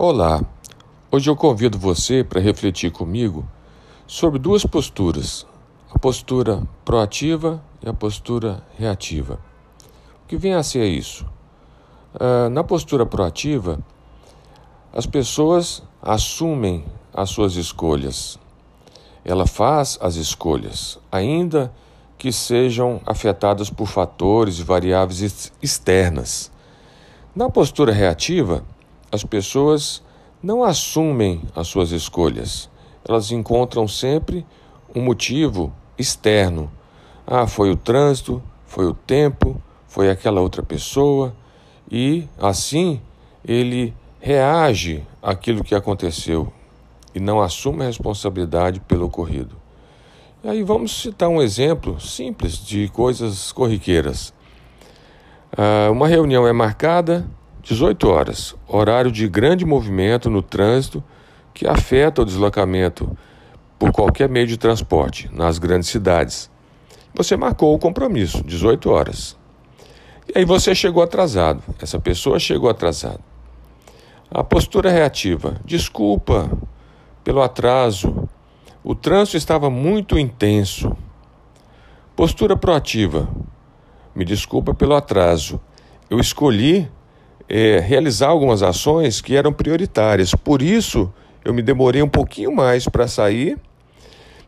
Olá, hoje eu convido você para refletir comigo sobre duas posturas: a postura proativa e a postura reativa. O que vem a ser isso? Uh, na postura proativa, as pessoas assumem as suas escolhas. Ela faz as escolhas, ainda que sejam afetadas por fatores e variáveis externas. Na postura reativa, as pessoas não assumem as suas escolhas. Elas encontram sempre um motivo externo. Ah, foi o trânsito, foi o tempo, foi aquela outra pessoa, e assim ele reage àquilo que aconteceu e não assume a responsabilidade pelo ocorrido. E aí vamos citar um exemplo simples de coisas corriqueiras. Ah, uma reunião é marcada 18 horas, horário de grande movimento no trânsito que afeta o deslocamento por qualquer meio de transporte nas grandes cidades. Você marcou o compromisso, 18 horas. E aí você chegou atrasado, essa pessoa chegou atrasada. A postura reativa, desculpa pelo atraso, o trânsito estava muito intenso. Postura proativa, me desculpa pelo atraso, eu escolhi é, realizar algumas ações que eram prioritárias. Por isso, eu me demorei um pouquinho mais para sair,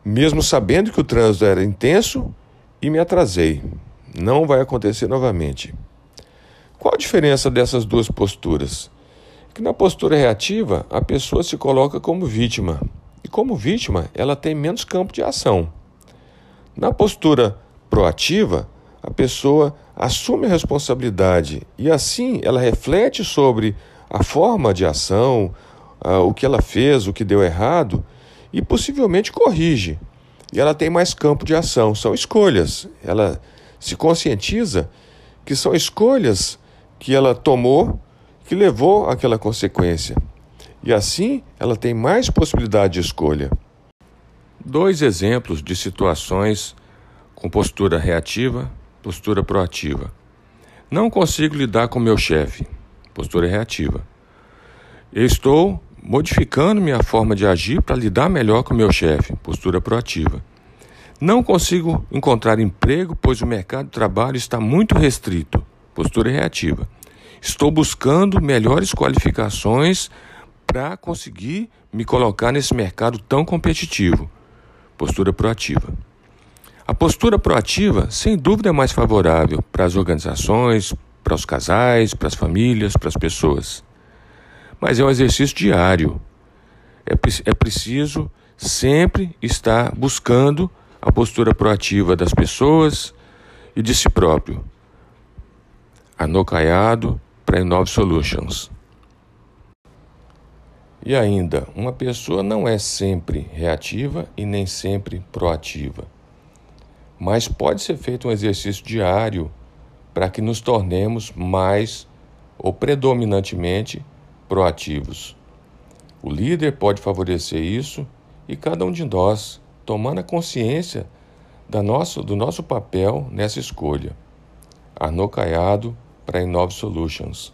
mesmo sabendo que o trânsito era intenso, e me atrasei. Não vai acontecer novamente. Qual a diferença dessas duas posturas? Que na postura reativa, a pessoa se coloca como vítima. E como vítima, ela tem menos campo de ação. Na postura proativa, a pessoa assume a responsabilidade e assim ela reflete sobre a forma de ação, uh, o que ela fez, o que deu errado e possivelmente corrige. E ela tem mais campo de ação, são escolhas. Ela se conscientiza que são escolhas que ela tomou que levou àquela consequência. E assim ela tem mais possibilidade de escolha. Dois exemplos de situações com postura reativa postura proativa. Não consigo lidar com meu chefe, postura reativa. Eu estou modificando minha forma de agir para lidar melhor com meu chefe, postura proativa. Não consigo encontrar emprego, pois o mercado de trabalho está muito restrito, postura reativa. Estou buscando melhores qualificações para conseguir me colocar nesse mercado tão competitivo, postura proativa. A postura proativa, sem dúvida, é mais favorável para as organizações, para os casais, para as famílias, para as pessoas. Mas é um exercício diário. É, é preciso sempre estar buscando a postura proativa das pessoas e de si próprio. Anocaiado para Inove Solutions. E ainda, uma pessoa não é sempre reativa e nem sempre proativa mas pode ser feito um exercício diário para que nos tornemos mais ou predominantemente proativos. O líder pode favorecer isso e cada um de nós tomando a consciência da nosso, do nosso papel nessa escolha. Arnaud Caiado para Inove Solutions.